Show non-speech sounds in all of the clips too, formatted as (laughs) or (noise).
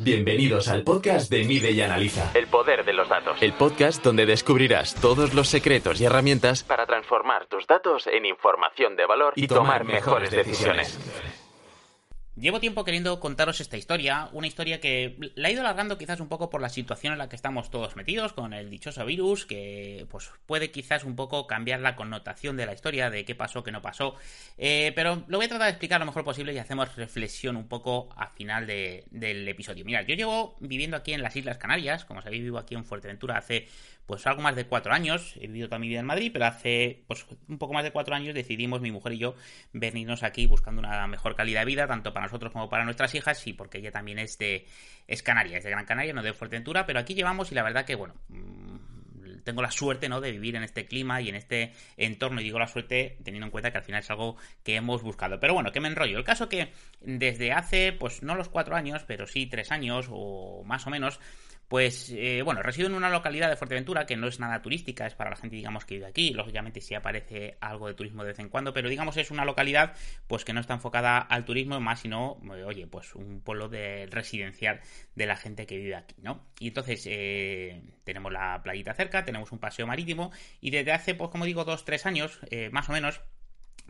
Bienvenidos al podcast de Mide y Analiza. El poder de los datos. El podcast donde descubrirás todos los secretos y herramientas Para transformar tus datos en información de valor y tomar mejores decisiones. Llevo tiempo queriendo contaros esta historia, una historia que la he ido alargando quizás un poco por la situación en la que estamos todos metidos con el dichoso virus, que pues puede quizás un poco cambiar la connotación de la historia, de qué pasó, qué no pasó, eh, pero lo voy a tratar de explicar lo mejor posible y hacemos reflexión un poco a final de- del episodio. Mirad, yo llevo viviendo aquí en las Islas Canarias, como sabéis vivo aquí en Fuerteventura hace pues algo más de cuatro años, he vivido toda mi vida en Madrid, pero hace pues un poco más de cuatro años decidimos mi mujer y yo venirnos aquí buscando una mejor calidad de vida, tanto para nosotros como para nuestras hijas, y porque ella también es de es canaria, es de Gran Canaria, no de Fuerteventura, pero aquí llevamos y la verdad que bueno, mm, tengo la suerte ¿no? de vivir en este clima y en este entorno, y digo la suerte teniendo en cuenta que al final es algo que hemos buscado. Pero bueno, que me enrollo. El caso que desde hace, pues no los cuatro años, pero sí tres años o más o menos, pues eh, bueno, resido en una localidad de Fuerteventura que no es nada turística, es para la gente, digamos, que vive aquí. Lógicamente sí aparece algo de turismo de vez en cuando, pero digamos es una localidad pues que no está enfocada al turismo, más sino, eh, oye, pues un pueblo de residencial de la gente que vive aquí, ¿no? Y entonces eh, tenemos la playita cerca, tenemos un paseo marítimo y desde hace, pues como digo, dos, tres años, eh, más o menos,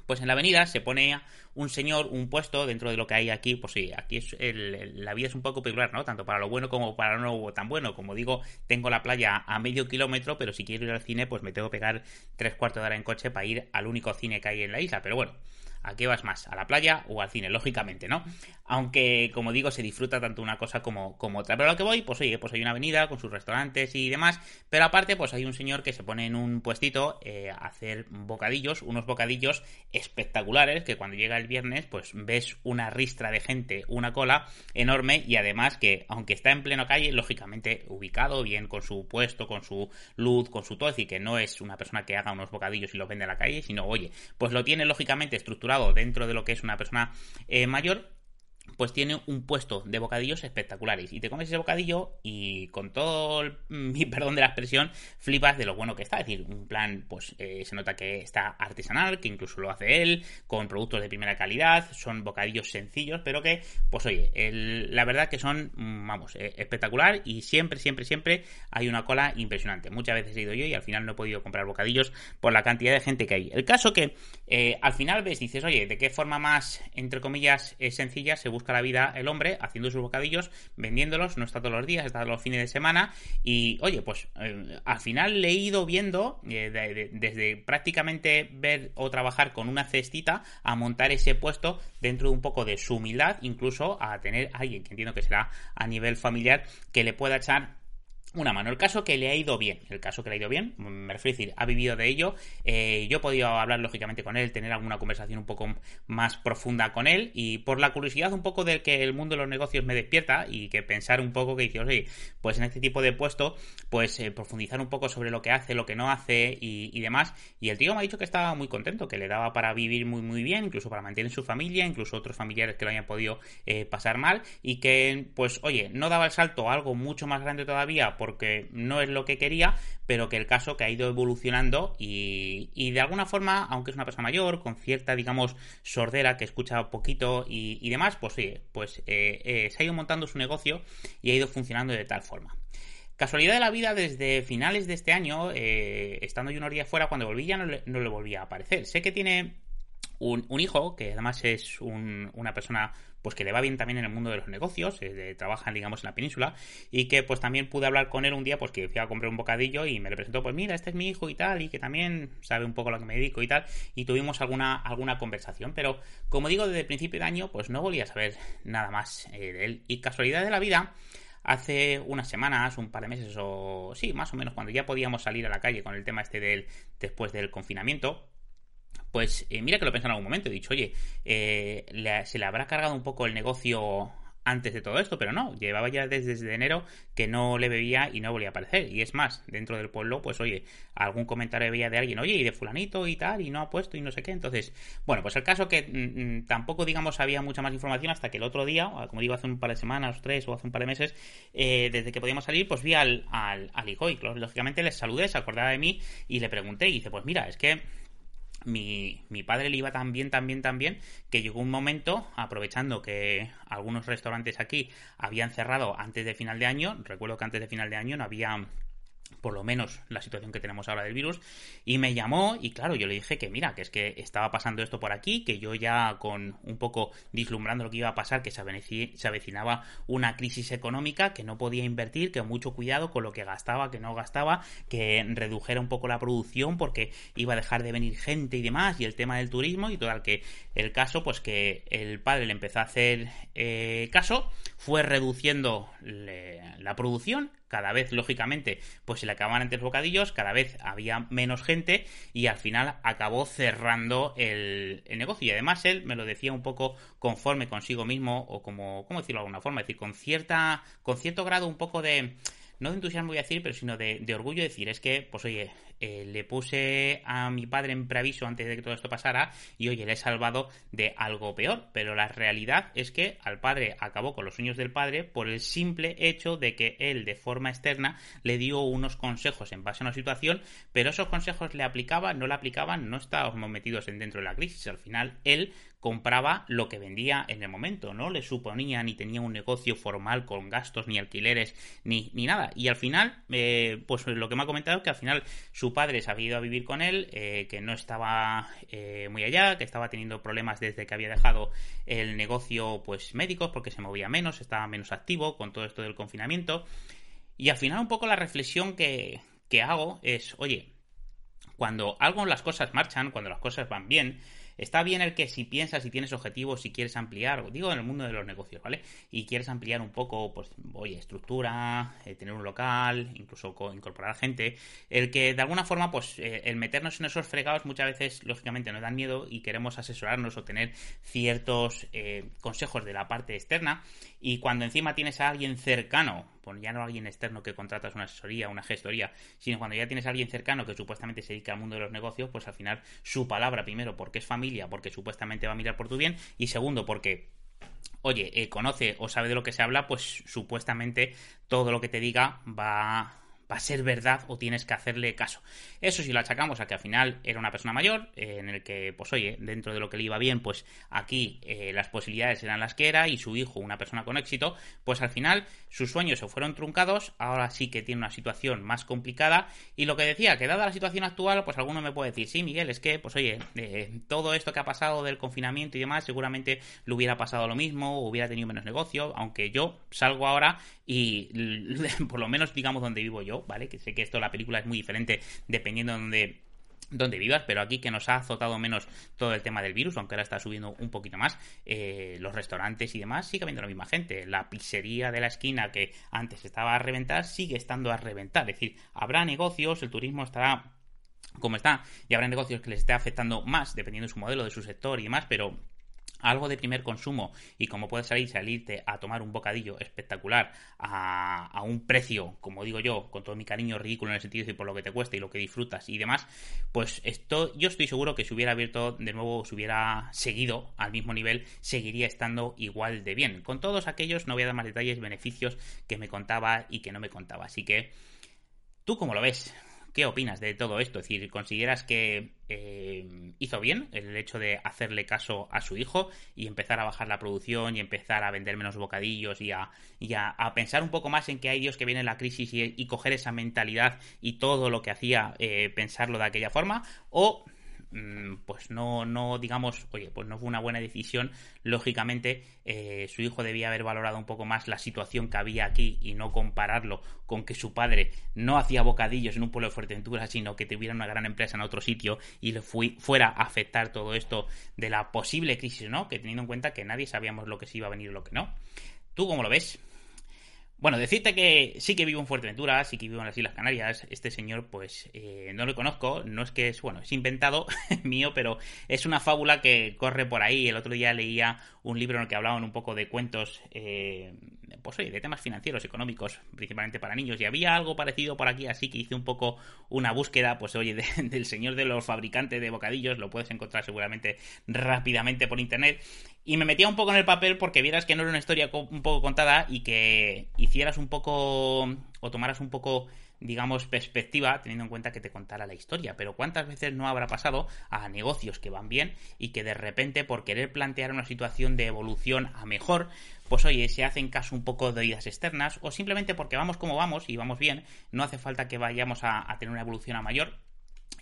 pues en la avenida se pone un señor, un puesto dentro de lo que hay aquí, pues sí, aquí es el- la vida es un poco peculiar, ¿no? Tanto para lo bueno como para lo no tan bueno. Como digo, tengo la playa a medio kilómetro, pero si quiero ir al cine, pues me tengo que pegar tres cuartos de hora en coche para ir al único cine que hay en la isla. Pero bueno, ¿a qué vas más? ¿A la playa o al cine? Lógicamente, ¿no? Aunque, como digo, se disfruta tanto una cosa como, como otra. Pero a lo que voy, pues oye, pues hay una avenida con sus restaurantes y demás. Pero aparte, pues hay un señor que se pone en un puestito eh, a hacer bocadillos, unos bocadillos espectaculares, que cuando llega el viernes, pues ves una ristra de gente, una cola enorme y además que, aunque está en pleno calle, lógicamente ubicado, bien con su puesto, con su luz, con su todo, decir, que no es una persona que haga unos bocadillos y los vende a la calle, sino, oye, pues lo tiene lógicamente estructurado dentro de lo que es una persona eh, mayor pues tiene un puesto de bocadillos espectaculares. Y te comes ese bocadillo y con todo el- (laughs) mi perdón de la expresión, flipas de lo bueno que está. Es decir, un plan, pues eh, se nota que está artesanal, que incluso lo hace él, con productos de primera calidad, son bocadillos sencillos, pero que, pues oye, el- la verdad que son, mm, vamos, eh, espectacular y siempre, siempre, siempre hay una cola impresionante. Muchas veces he ido yo y al final no he podido comprar bocadillos por la cantidad de gente que hay. El caso que eh, al final ves, dices, oye, ¿de qué forma más, entre comillas, sencilla se busca la vida el hombre haciendo sus bocadillos, vendiéndolos, no está todos los días, está los fines de semana. Y, oye, pues eh, al final le he ido viendo eh, de- de- desde prácticamente ver o trabajar con una cestita a montar ese puesto dentro de un poco de su humildad, incluso a tener alguien que entiendo que será a nivel familiar que le pueda echar una mano. El caso que le ha ido bien, el caso que le ha ido bien, me refiero a decir, ha vivido de ello. eh, yo he podido hablar lógicamente con él, tener alguna conversación un poco más profunda con él y por la curiosidad un poco del que el mundo de los negocios me despierta y que pensar un poco que dice, oye, pues en este tipo de puesto, pues eh, profundizar un poco sobre lo que hace, lo que no hace y, y demás. Y el tío me ha dicho que estaba muy contento, que le daba para vivir muy muy bien, incluso para mantener su familia, incluso otros familiares que lo hayan podido eh, pasar mal y que, pues, oye, no daba el salto a algo mucho más grande todavía porque no es lo que quería, pero que el caso que ha ido evolucionando y, y de alguna forma, aunque es una persona mayor, con cierta, digamos, sordera que escucha poquito y, y demás, pues oye, pues eh, eh, se ha ido montando su negocio y ha ido funcionando de tal forma. Casualidad de la vida, desde finales de este año, eh, estando yo una orilla fuera, cuando volví ya no le, no le volvía a aparecer. Sé que tiene un, un hijo, que además es un- una persona pues que le va bien también en el mundo de los negocios, eh, de- trabaja digamos en la península, y que pues también pude hablar con él un día, pues que fui a comprar un bocadillo y me le presentó, pues mira, este es mi hijo y tal, y que también sabe un poco a lo que me dedico y tal, y tuvimos alguna, alguna conversación, pero como digo, desde el principio de año, pues no volví a saber nada más eh, de él, y casualidad de la vida, hace unas semanas, un par de meses o sí, más o menos, cuando ya podíamos salir a la calle con el tema este del después del confinamiento, pues eh, mira que lo pensé en algún momento. He dicho, oye, eh, le- se le habrá cargado un poco el negocio antes de todo esto, pero no, llevaba ya desde, enero que no le bebía y no volvía a aparecer. Y es más, dentro del pueblo, pues oye, algún comentario veía de alguien, oye, y de fulanito y tal, y no ha puesto y no sé qué. Entonces, bueno, pues el caso que mm, mm, tampoco, digamos, había mucha más información hasta que el otro día, o como digo, hace un par de semanas, tres o hace un par de meses, eh, desde que podíamos salir, pues vi al, al, al hijo y lógicamente les saludé, se acordaba de mí y le pregunté y dice, pues mira, es que mi, mi, padre le iba tan bien, tan bien, tan bien, que llegó un momento, aprovechando que algunos restaurantes aquí habían cerrado antes de final de año, recuerdo que antes de final de año no había por lo menos la situación que tenemos ahora del virus, y me llamó y claro, yo le dije que mira, que es que estaba pasando esto por aquí, que yo ya con un poco vislumbrando lo que iba a pasar, que se avecinaba una crisis económica, que no podía invertir, que mucho cuidado con lo que gastaba, que no gastaba, que redujera un poco la producción porque iba a dejar de venir gente y demás, y el tema del turismo y todo que el caso, pues que el padre le empezó a hacer eh, caso, fue reduciendo la producción, cada vez, lógicamente, pues se le acababan antes bocadillos, cada vez había menos gente y al final acabó cerrando el, negocio. Y además él me lo decía un poco conforme consigo mismo, o como, ¿cómo decirlo de alguna forma? Es decir, con cierta, con cierto grado un poco de no de entusiasmo voy a decir, pero sino de, de orgullo decir, es que, pues oye, eh, le puse a mi padre en preaviso antes de que todo esto pasara y oye, le he salvado de algo peor. Pero la realidad es que al padre acabó con los sueños del padre por el simple hecho de que él de forma externa le dio unos consejos en base a una situación, pero esos consejos le aplicaban, no le aplicaban, no estábamos metidos en dentro de la crisis. Al final él compraba lo que vendía en el momento, no le suponía ni tenía un negocio formal con gastos ni alquileres ni, ni nada. Y al final, eh, pues lo que me ha comentado es que al final su padre se había ido a vivir con él, eh, que no estaba eh, muy allá, que estaba teniendo problemas desde que había dejado el negocio pues médicos porque se movía menos, estaba menos activo con todo esto del confinamiento. Y al final un poco la reflexión que, que hago es, oye, cuando algo las cosas marchan, cuando las cosas van bien, Está bien el que si piensas, si tienes objetivos, si quieres ampliar, digo en el mundo de los negocios, ¿vale? Y quieres ampliar un poco, pues, oye, estructura, eh, tener un local, incluso incorporar gente, el que de alguna forma, pues, eh, el meternos en esos fregados muchas veces, lógicamente, nos dan miedo y queremos asesorarnos o tener ciertos eh, consejos de la parte externa. Y cuando encima tienes a alguien cercano, ya no alguien externo que contratas una asesoría, una gestoría, sino cuando ya tienes a alguien cercano que supuestamente se dedica al mundo de los negocios, pues al final su palabra, primero, porque es familia, porque supuestamente va a mirar por tu bien, y segundo, porque oye, eh, conoce o sabe de lo que se habla, pues supuestamente todo lo que te diga va va a ser verdad o tienes que hacerle caso. Eso si lo achacamos a que al final era una persona mayor, eh, en el que, pues oye, dentro de lo que le iba bien, pues aquí eh, las posibilidades eran las que era y su hijo, una persona con éxito, pues al final sus sueños se fueron truncados, ahora sí que tiene una situación más complicada y lo que decía, que dada la situación actual, pues alguno me puede decir, sí, Miguel, es que, pues oye, eh, todo esto que ha pasado del confinamiento y demás, seguramente le hubiera pasado lo mismo, hubiera tenido menos negocio, aunque yo salgo ahora y (laughs) por lo menos digamos donde vivo yo, ¿vale? Que sé que esto la película es muy diferente dependiendo de donde donde vivas, pero aquí que nos ha azotado menos todo el tema del virus, aunque ahora está subiendo un poquito más, eh, los restaurantes y demás, sigue habiendo la misma gente. La pizzería de la esquina que antes estaba a reventar, sigue estando a reventar. Es decir, habrá negocios, el turismo estará como está, y habrá negocios que les esté afectando más, dependiendo de su modelo, de su sector y demás, pero algo de primer consumo y como puedes salir, salirte a tomar un bocadillo espectacular a, un precio, como digo yo, con todo mi cariño ridículo en el sentido de por lo que te cuesta y lo que disfrutas y demás, pues esto yo estoy seguro que si hubiera abierto de nuevo, si hubiera seguido al mismo nivel, seguiría estando igual de bien. Con todos aquellos no voy a dar más detalles, beneficios que me contaba y que no me contaba. Así que, ¿tú cómo lo ves? ¿Qué opinas de todo esto? Es decir, ¿consideras que eh, hizo bien el hecho de hacerle caso a su hijo y empezar a bajar la producción y empezar a vender menos bocadillos y a, pensar un poco más en que hay Dios que viene la crisis y, coger esa mentalidad y todo lo que hacía eh, pensarlo de aquella forma? ¿O pues no, no, digamos, oye, pues no fue una buena decisión. Lógicamente, eh, su hijo debía haber valorado un poco más la situación que había aquí y no compararlo con que su padre no hacía bocadillos en un pueblo de Fuerteventura, sino que tuviera una gran empresa en otro sitio y le fui, fuera a afectar todo esto de la posible crisis, ¿no? Que teniendo en cuenta que nadie sabíamos lo que se iba a venir y lo que no. ¿Tú cómo lo ves? Bueno, decirte que sí que vivo en Fuerteventura, sí que vivo en las Islas Canarias. Este señor, pues, eh, no lo conozco. No es que es, bueno, es inventado (laughs) mío, pero es una fábula que corre por ahí. El otro día leía un libro en el que hablaban un poco de cuentos, eh, pues oye, de temas financieros, económicos, principalmente para niños. Y había algo parecido por aquí, así que hice un poco una búsqueda, pues oye, (laughs) del señor de los fabricantes de bocadillos. Lo puedes encontrar seguramente rápidamente por internet. Y me metía un poco en el papel porque vieras que no era una historia un poco contada y que hicieras un poco o tomaras un poco digamos, perspectiva, teniendo en cuenta que te contara la historia. Pero ¿cuántas veces no habrá pasado a negocios que van bien y que de repente, por querer plantear una situación de evolución a mejor, pues oye, se hacen caso un poco de oídas externas o simplemente porque vamos como vamos y vamos bien, no hace falta que vayamos a, a tener una evolución a mayor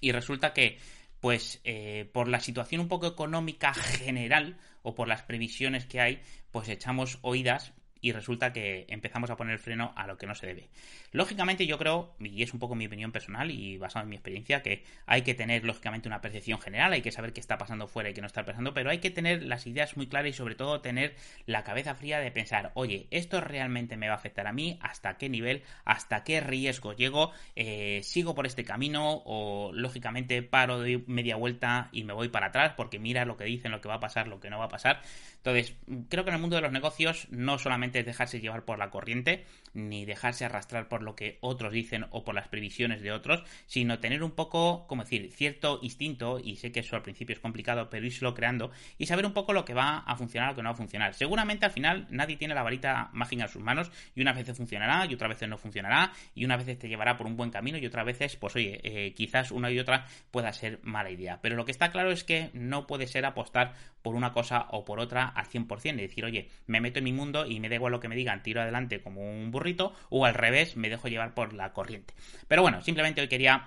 y resulta que pues eh, por la situación un poco económica general o por las previsiones que hay, pues echamos oídas y resulta que empezamos a poner freno a lo que no se debe. Lógicamente yo creo, y es un poco mi opinión personal y basado en mi experiencia, que hay que tener lógicamente una percepción general, hay que saber qué está pasando fuera y qué no está pasando, pero hay que tener las ideas muy claras y sobre todo tener la cabeza fría de pensar, oye, esto realmente me va a afectar a mí, hasta qué nivel, hasta qué riesgo llego, eh, sigo por este camino o lógicamente paro de media vuelta y me voy para atrás porque mira lo que dicen, lo que va a pasar, lo que no va a pasar. Entonces, creo que en el mundo de los negocios no solamente dejarse llevar por la corriente, ni dejarse arrastrar por lo que otros dicen o por las previsiones de otros, sino tener un poco, como decir, cierto instinto, y sé que eso al principio es complicado, pero irlo creando, y saber un poco lo que va a funcionar o lo que no va a funcionar. Seguramente al final nadie tiene la varita mágica en sus manos, y unas veces funcionará, y otras veces no funcionará, y unas veces te llevará por un buen camino, y otras veces, pues oye, eh, quizás una y otra pueda ser mala idea. Pero lo que está claro es que no puede ser apostar por una cosa o por otra al 100%, y decir, oye, me meto en mi mundo y me da igual lo que me digan, tiro adelante como un burrito, o al revés, me dejo llevar por la corriente. Pero bueno, simplemente hoy quería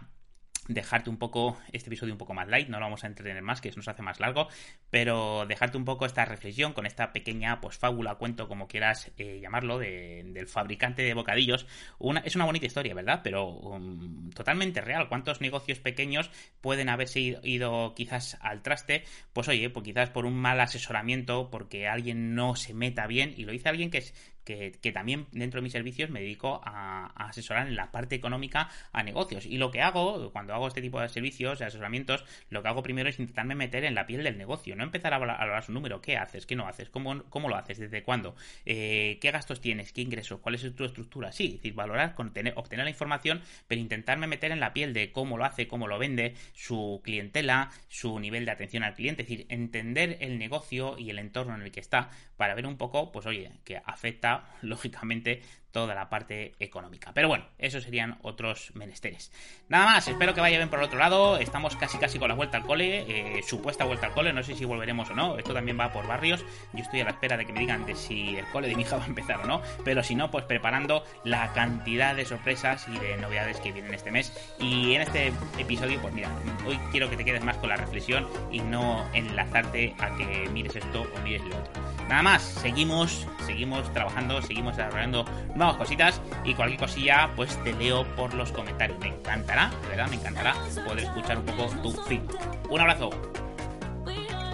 dejarte un poco este episodio un poco más light, no lo vamos a entretener más, que eso nos hace más largo, pero dejarte un poco esta reflexión con esta pequeña pues fábula, cuento, como quieras eh, llamarlo, del fabricante de bocadillos. Una, es una bonita historia, ¿verdad? Pero um, totalmente real. ¿Cuántos negocios pequeños pueden haberse ido, ido, quizás al traste? Pues oye, pues quizás por un mal asesoramiento, porque alguien no se meta bien, y lo dice alguien que es, que, también dentro de mis servicios me dedico a, asesorar en la parte económica a negocios. Y lo que hago, cuando hago este tipo de servicios, de asesoramientos, lo que hago primero es intentarme meter en la piel del negocio, no empezar a hablar, su número, qué haces, qué no haces, cómo, cómo lo haces, desde cuándo, eh, qué gastos tienes, qué ingresos, cuál es tu estructura. Sí, es decir, valorar, obtener la información, pero intentarme meter en la piel de cómo lo hace, cómo lo vende, su clientela, su nivel de atención al cliente, es decir, entender el negocio y el entorno en el que está para ver un poco, pues oye, que afecta lógicamente, toda la parte económica. Pero bueno, esos serían otros menesteres. Nada más, espero que vaya bien por el otro lado. Estamos casi casi con la vuelta al cole, eh, supuesta vuelta al cole, no sé si volveremos o no. Esto también va por barrios. Yo estoy a la espera de que me digan de si el cole de mi hija va a empezar o no. Pero si no, pues preparando la cantidad de sorpresas y de novedades que vienen este mes. Y en este episodio, pues mira, hoy quiero que te quedes más con la reflexión y no enlazarte a que mires esto o mires lo otro. Nada más, seguimos, seguimos trabajando, seguimos desarrollando nuevas cositas y cualquier cosilla pues te leo por los comentarios. Me encantará, de verdad me encantará poder escuchar un poco tu feedback. Un abrazo.